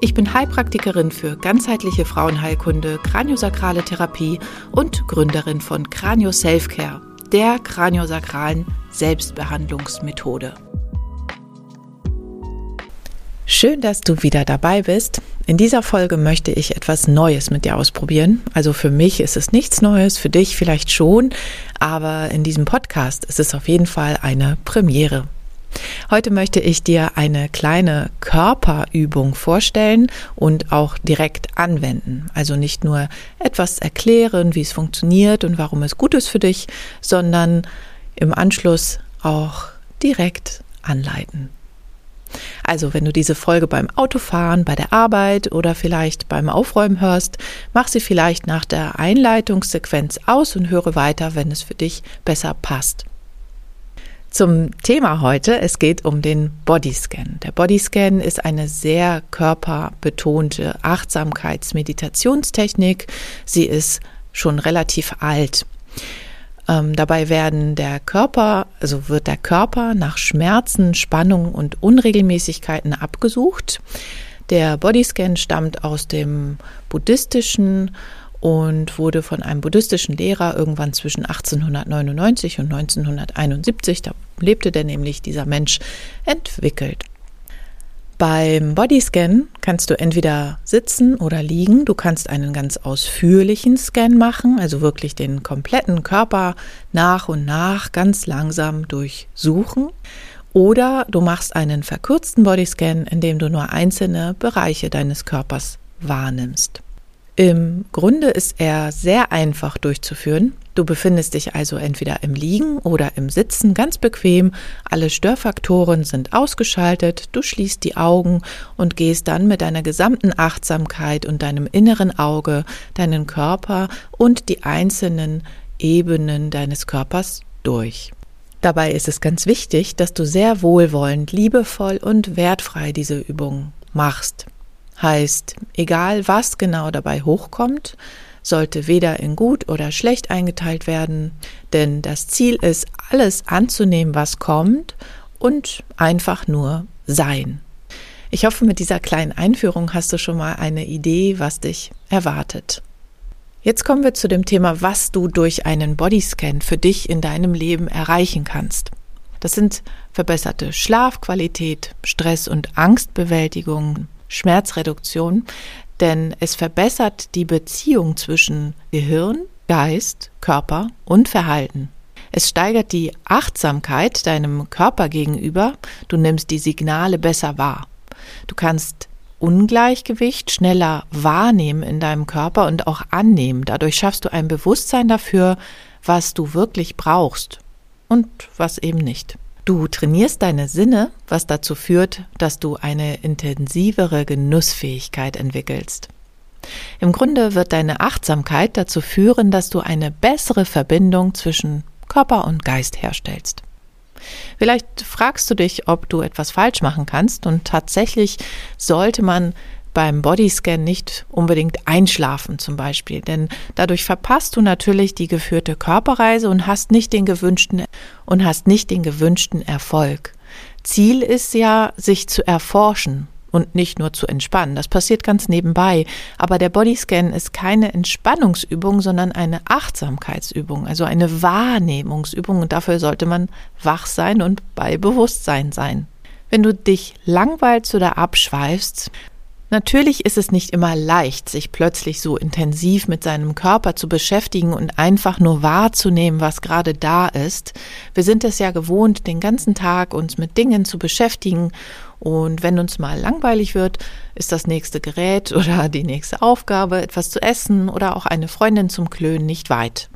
Ich bin Heilpraktikerin für ganzheitliche Frauenheilkunde, kraniosakrale Therapie und Gründerin von Kranio Selfcare, der kraniosakralen Selbstbehandlungsmethode. Schön, dass du wieder dabei bist. In dieser Folge möchte ich etwas Neues mit dir ausprobieren. Also für mich ist es nichts Neues, für dich vielleicht schon, aber in diesem Podcast ist es auf jeden Fall eine Premiere. Heute möchte ich dir eine kleine Körperübung vorstellen und auch direkt anwenden. Also nicht nur etwas erklären, wie es funktioniert und warum es gut ist für dich, sondern im Anschluss auch direkt anleiten. Also, wenn du diese Folge beim Autofahren, bei der Arbeit oder vielleicht beim Aufräumen hörst, mach sie vielleicht nach der Einleitungssequenz aus und höre weiter, wenn es für dich besser passt. Zum Thema heute, es geht um den Bodyscan. Der Bodyscan ist eine sehr körperbetonte Achtsamkeitsmeditationstechnik. Sie ist schon relativ alt. Ähm, dabei werden der Körper, also wird der Körper nach Schmerzen, Spannung und Unregelmäßigkeiten abgesucht. Der Bodyscan stammt aus dem buddhistischen und wurde von einem buddhistischen Lehrer irgendwann zwischen 1899 und 1971, da lebte der nämlich dieser Mensch, entwickelt. Beim Bodyscan kannst du entweder sitzen oder liegen. Du kannst einen ganz ausführlichen Scan machen, also wirklich den kompletten Körper nach und nach ganz langsam durchsuchen. Oder du machst einen verkürzten Bodyscan, in dem du nur einzelne Bereiche deines Körpers wahrnimmst. Im Grunde ist er sehr einfach durchzuführen. Du befindest dich also entweder im Liegen oder im Sitzen ganz bequem. Alle Störfaktoren sind ausgeschaltet. Du schließt die Augen und gehst dann mit deiner gesamten Achtsamkeit und deinem inneren Auge deinen Körper und die einzelnen Ebenen deines Körpers durch. Dabei ist es ganz wichtig, dass du sehr wohlwollend, liebevoll und wertfrei diese Übung machst. Heißt, egal was genau dabei hochkommt, sollte weder in gut oder schlecht eingeteilt werden, denn das Ziel ist, alles anzunehmen, was kommt und einfach nur sein. Ich hoffe, mit dieser kleinen Einführung hast du schon mal eine Idee, was dich erwartet. Jetzt kommen wir zu dem Thema, was du durch einen Bodyscan für dich in deinem Leben erreichen kannst. Das sind verbesserte Schlafqualität, Stress- und Angstbewältigung, Schmerzreduktion, denn es verbessert die Beziehung zwischen Gehirn, Geist, Körper und Verhalten. Es steigert die Achtsamkeit deinem Körper gegenüber, du nimmst die Signale besser wahr. Du kannst Ungleichgewicht schneller wahrnehmen in deinem Körper und auch annehmen. Dadurch schaffst du ein Bewusstsein dafür, was du wirklich brauchst und was eben nicht. Du trainierst deine Sinne, was dazu führt, dass du eine intensivere Genussfähigkeit entwickelst. Im Grunde wird deine Achtsamkeit dazu führen, dass du eine bessere Verbindung zwischen Körper und Geist herstellst. Vielleicht fragst du dich, ob du etwas falsch machen kannst und tatsächlich sollte man beim Bodyscan nicht unbedingt einschlafen zum Beispiel, denn dadurch verpasst du natürlich die geführte Körperreise und hast nicht den gewünschten und hast nicht den gewünschten Erfolg. Ziel ist ja, sich zu erforschen und nicht nur zu entspannen. Das passiert ganz nebenbei. Aber der Bodyscan ist keine Entspannungsübung, sondern eine Achtsamkeitsübung, also eine Wahrnehmungsübung. Und dafür sollte man wach sein und bei Bewusstsein sein. Wenn du dich langweilst oder abschweifst, Natürlich ist es nicht immer leicht, sich plötzlich so intensiv mit seinem Körper zu beschäftigen und einfach nur wahrzunehmen, was gerade da ist. Wir sind es ja gewohnt, den ganzen Tag uns mit Dingen zu beschäftigen und wenn uns mal langweilig wird, ist das nächste Gerät oder die nächste Aufgabe, etwas zu essen oder auch eine Freundin zum Klönen nicht weit.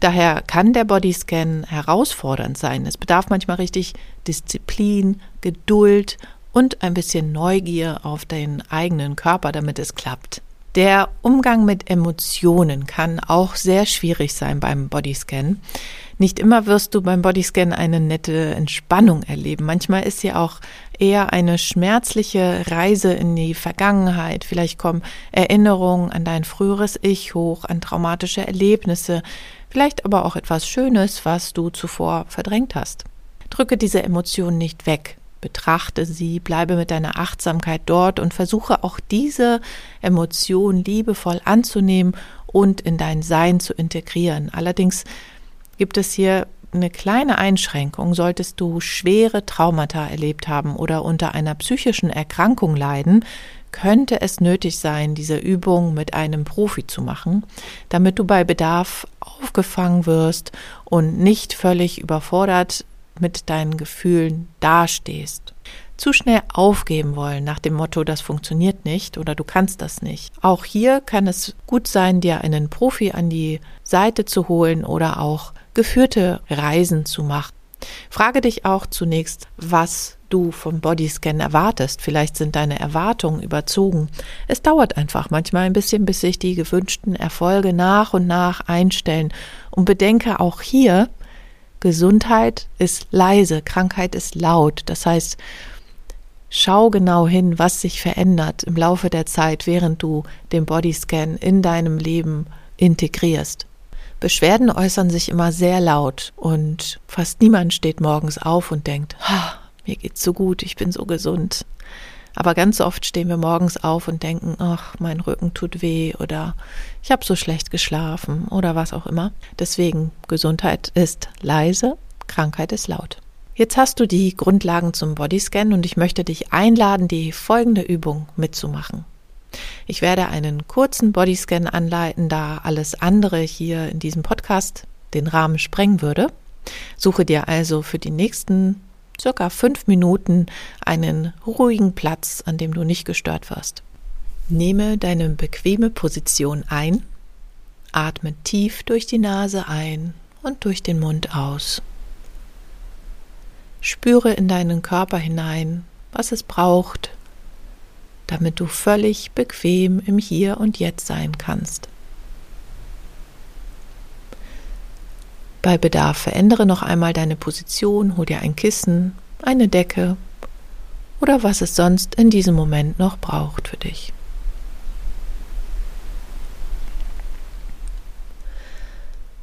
Daher kann der Bodyscan herausfordernd sein. Es bedarf manchmal richtig Disziplin, Geduld und ein bisschen Neugier auf den eigenen Körper, damit es klappt. Der Umgang mit Emotionen kann auch sehr schwierig sein beim Bodyscan. Nicht immer wirst du beim Bodyscan eine nette Entspannung erleben. Manchmal ist sie auch eher eine schmerzliche Reise in die Vergangenheit. Vielleicht kommen Erinnerungen an dein früheres Ich hoch, an traumatische Erlebnisse, vielleicht aber auch etwas Schönes, was du zuvor verdrängt hast. Drücke diese Emotionen nicht weg betrachte sie, bleibe mit deiner Achtsamkeit dort und versuche auch diese Emotion liebevoll anzunehmen und in dein Sein zu integrieren. Allerdings gibt es hier eine kleine Einschränkung. Solltest du schwere Traumata erlebt haben oder unter einer psychischen Erkrankung leiden, könnte es nötig sein, diese Übung mit einem Profi zu machen, damit du bei Bedarf aufgefangen wirst und nicht völlig überfordert mit deinen Gefühlen dastehst. Zu schnell aufgeben wollen nach dem Motto, das funktioniert nicht oder du kannst das nicht. Auch hier kann es gut sein, dir einen Profi an die Seite zu holen oder auch geführte Reisen zu machen. Frage dich auch zunächst, was du vom Bodyscan erwartest. Vielleicht sind deine Erwartungen überzogen. Es dauert einfach manchmal ein bisschen, bis sich die gewünschten Erfolge nach und nach einstellen. Und bedenke auch hier, Gesundheit ist leise, Krankheit ist laut. Das heißt, schau genau hin, was sich verändert im Laufe der Zeit, während du den Bodyscan in deinem Leben integrierst. Beschwerden äußern sich immer sehr laut und fast niemand steht morgens auf und denkt, mir geht's so gut, ich bin so gesund. Aber ganz oft stehen wir morgens auf und denken, ach, mein Rücken tut weh oder ich habe so schlecht geschlafen oder was auch immer. Deswegen, Gesundheit ist leise, Krankheit ist laut. Jetzt hast du die Grundlagen zum Bodyscan und ich möchte dich einladen, die folgende Übung mitzumachen. Ich werde einen kurzen Bodyscan anleiten, da alles andere hier in diesem Podcast den Rahmen sprengen würde. Suche dir also für die nächsten circa fünf Minuten einen ruhigen Platz, an dem du nicht gestört wirst. Nehme deine bequeme Position ein, atme tief durch die Nase ein und durch den Mund aus. Spüre in deinen Körper hinein, was es braucht, damit du völlig bequem im Hier und Jetzt sein kannst. Bei Bedarf verändere noch einmal deine Position, hol dir ein Kissen, eine Decke oder was es sonst in diesem Moment noch braucht für dich.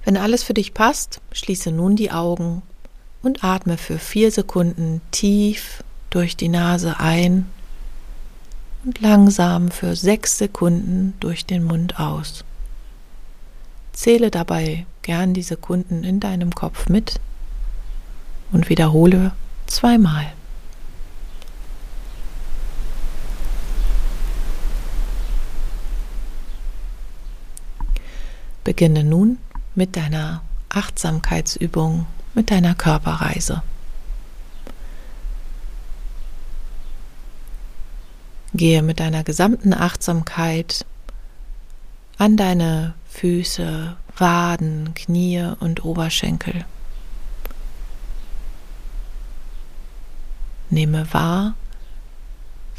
Wenn alles für dich passt, schließe nun die Augen und atme für vier Sekunden tief durch die Nase ein und langsam für sechs Sekunden durch den Mund aus. Zähle dabei gern die Sekunden in deinem Kopf mit und wiederhole zweimal. Beginne nun mit deiner Achtsamkeitsübung, mit deiner Körperreise. Gehe mit deiner gesamten Achtsamkeit an deine Füße, Waden, Knie und Oberschenkel. Nehme wahr,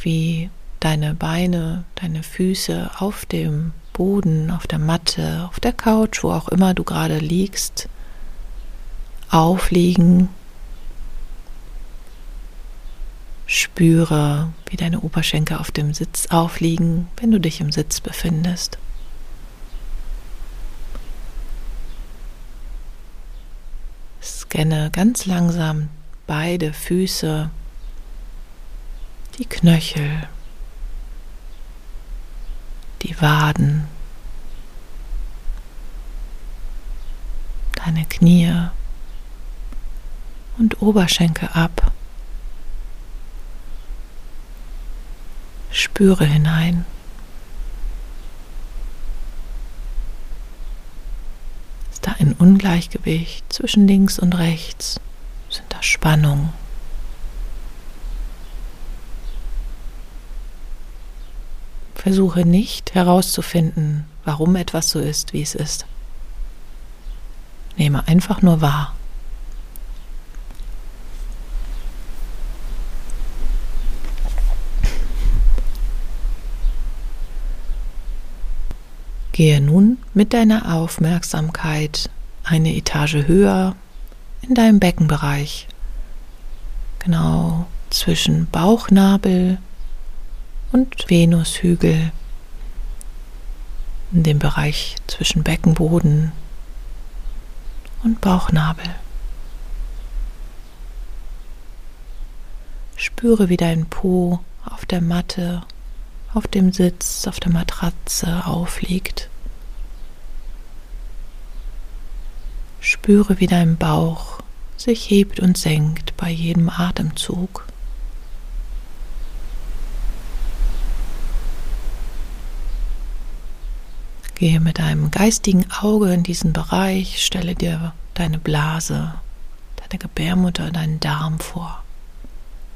wie deine Beine, deine Füße auf dem Boden, auf der Matte, auf der Couch, wo auch immer du gerade liegst, aufliegen. Spüre, wie deine Oberschenkel auf dem Sitz aufliegen, wenn du dich im Sitz befindest. Scanne ganz langsam beide Füße, die Knöchel, die Waden, deine Knie und Oberschenkel ab. Spüre hinein. da ein Ungleichgewicht zwischen links und rechts? Sind da Spannungen? Versuche nicht herauszufinden, warum etwas so ist, wie es ist. Nehme einfach nur wahr. Gehe nun mit deiner Aufmerksamkeit eine Etage höher in deinem Beckenbereich, genau zwischen Bauchnabel und Venushügel, in dem Bereich zwischen Beckenboden und Bauchnabel. Spüre, wie dein Po auf der Matte, auf dem Sitz, auf der Matratze aufliegt. Spüre, wie dein Bauch sich hebt und senkt bei jedem Atemzug. Gehe mit einem geistigen Auge in diesen Bereich, stelle dir deine Blase, deine Gebärmutter, deinen Darm vor,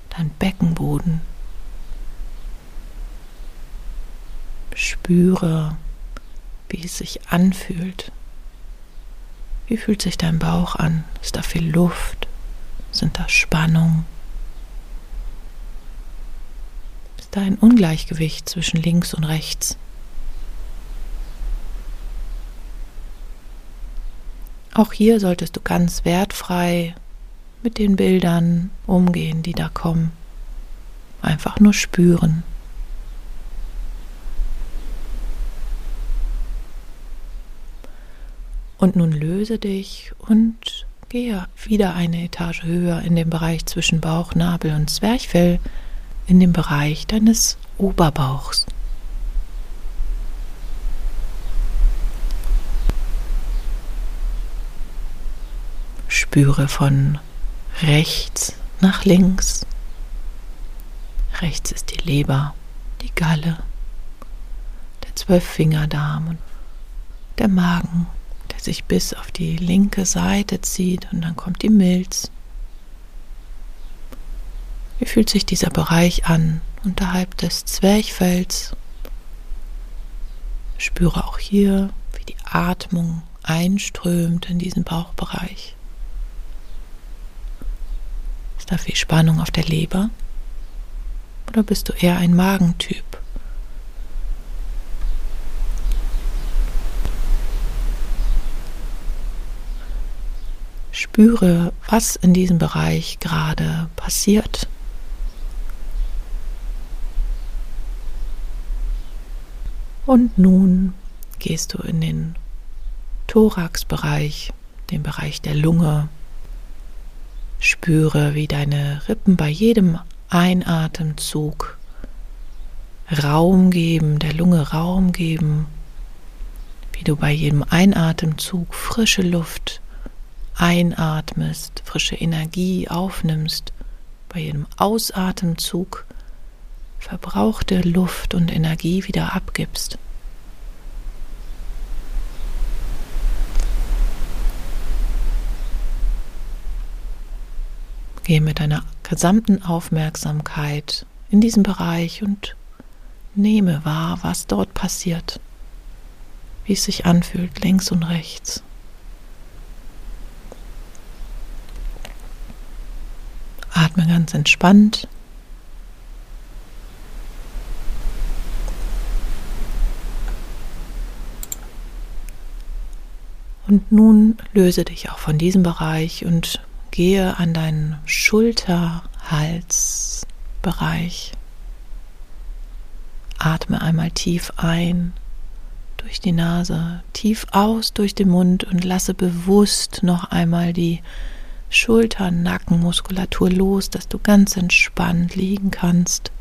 dein Beckenboden. Spüre, wie es sich anfühlt. Wie fühlt sich dein Bauch an? Ist da viel Luft? Sind da Spannung? Ist da ein Ungleichgewicht zwischen links und rechts? Auch hier solltest du ganz wertfrei mit den Bildern umgehen, die da kommen. Einfach nur spüren. Und nun löse dich und gehe wieder eine Etage höher in den Bereich zwischen Bauch, Nabel und Zwerchfell, in den Bereich deines Oberbauchs. Spüre von rechts nach links. Rechts ist die Leber, die Galle, der Zwölffingerdarm und der Magen, sich bis auf die linke Seite zieht und dann kommt die Milz. Wie fühlt sich dieser Bereich an unterhalb des Zwerchfells? Spüre auch hier, wie die Atmung einströmt in diesen Bauchbereich da viel Spannung auf der Leber? Oder bist du eher ein Magentyp? Spüre, was in diesem Bereich gerade passiert. Und nun gehst du in den Thoraxbereich, den Bereich der Lunge, Spüre, wie deine Rippen bei jedem Einatemzug Raum geben, der Lunge Raum geben, wie du bei jedem Einatemzug frische Luft einatmest, frische Energie aufnimmst, bei jedem Ausatemzug verbrauchte Luft und Energie wieder abgibst. Gehe mit deiner gesamten Aufmerksamkeit in diesen Bereich und nehme wahr, was dort passiert, wie es sich anfühlt, links und rechts. Atme ganz entspannt. Und nun löse dich auch von diesem Bereich und Gehe an deinen Schulter-Halsbereich. Atme einmal tief ein durch die Nase, tief aus durch den Mund und lasse bewusst noch einmal die Schulter-Nackenmuskulatur los, dass du ganz entspannt liegen kannst.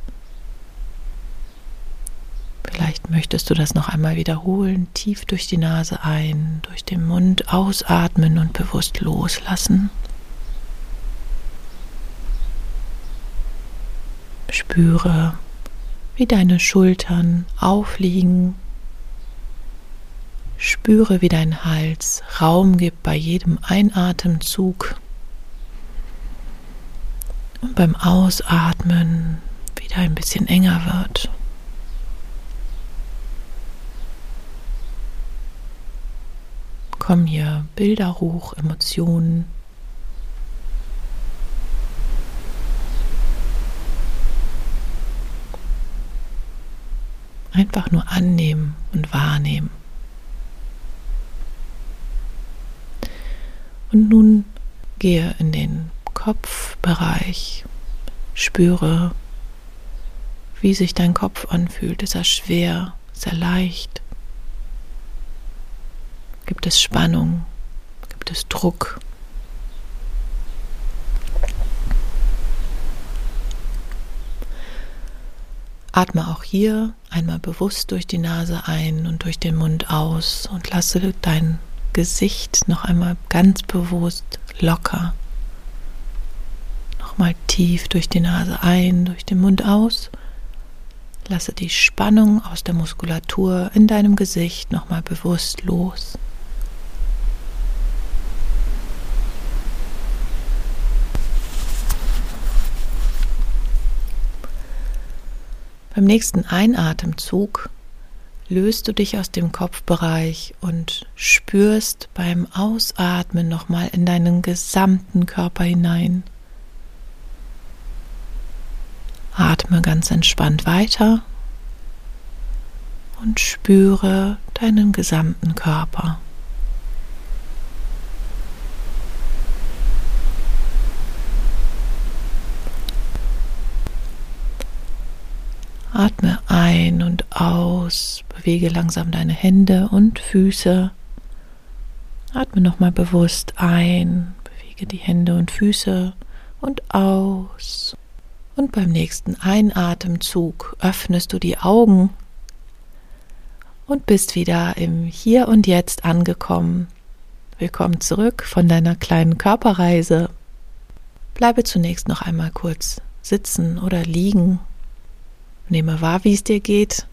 Vielleicht möchtest du das noch einmal wiederholen, tief durch die Nase ein, durch den Mund ausatmen und bewusst loslassen. Spüre, wie deine Schultern aufliegen. Spüre, wie dein Hals Raum gibt bei jedem Einatemzug und beim Ausatmen wieder ein bisschen enger wird. Kommen hier Bilder hoch, Emotionen. Einfach nur annehmen und wahrnehmen. Und nun gehe in den Kopfbereich, spüre, wie sich dein Kopf anfühlt. Ist er schwer? Ist er leicht? Gibt es Spannung? Gibt es Druck? Atme auch hier einmal bewusst durch die Nase ein und durch den Mund aus und lasse dein Gesicht noch einmal ganz bewusst locker. Nochmal tief durch die Nase ein, durch den Mund aus. Lasse die Spannung aus der Muskulatur in deinem Gesicht nochmal bewusst los. Beim nächsten Einatemzug löst du dich aus dem Kopfbereich und spürst beim Ausatmen nochmal in deinen gesamten Körper hinein. Atme ganz entspannt weiter und spüre deinen gesamten Körper. Atme ein und aus, bewege langsam deine Hände und Füße. Atme nochmal bewusst ein, bewege die Hände und Füße und aus. Und beim nächsten Einatemzug öffnest du die Augen und bist wieder im Hier und Jetzt angekommen. Willkommen zurück von deiner kleinen Körperreise. Bleibe zunächst noch einmal kurz sitzen oder liegen Nehme wahr, wie es dir geht,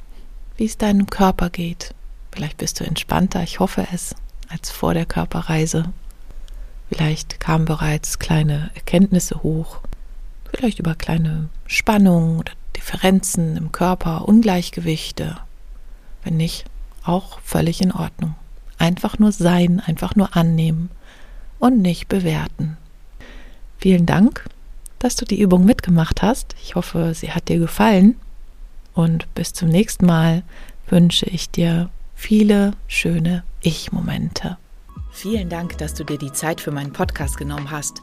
wie es deinem Körper geht. Vielleicht bist du entspannter, ich hoffe es, als vor der Körperreise. Vielleicht kamen bereits kleine Erkenntnisse hoch, vielleicht über kleine Spannungen oder Differenzen im Körper, Ungleichgewichte. Wenn nicht, auch völlig in Ordnung. Einfach nur sein, einfach nur annehmen und nicht bewerten. Vielen Dank, dass du die Übung mitgemacht hast. Ich hoffe, sie hat dir gefallen und bis zum nächsten Mal wünsche ich dir viele schöne Ich-Momente. Vielen Dank, dass du dir die Zeit für meinen Podcast genommen hast.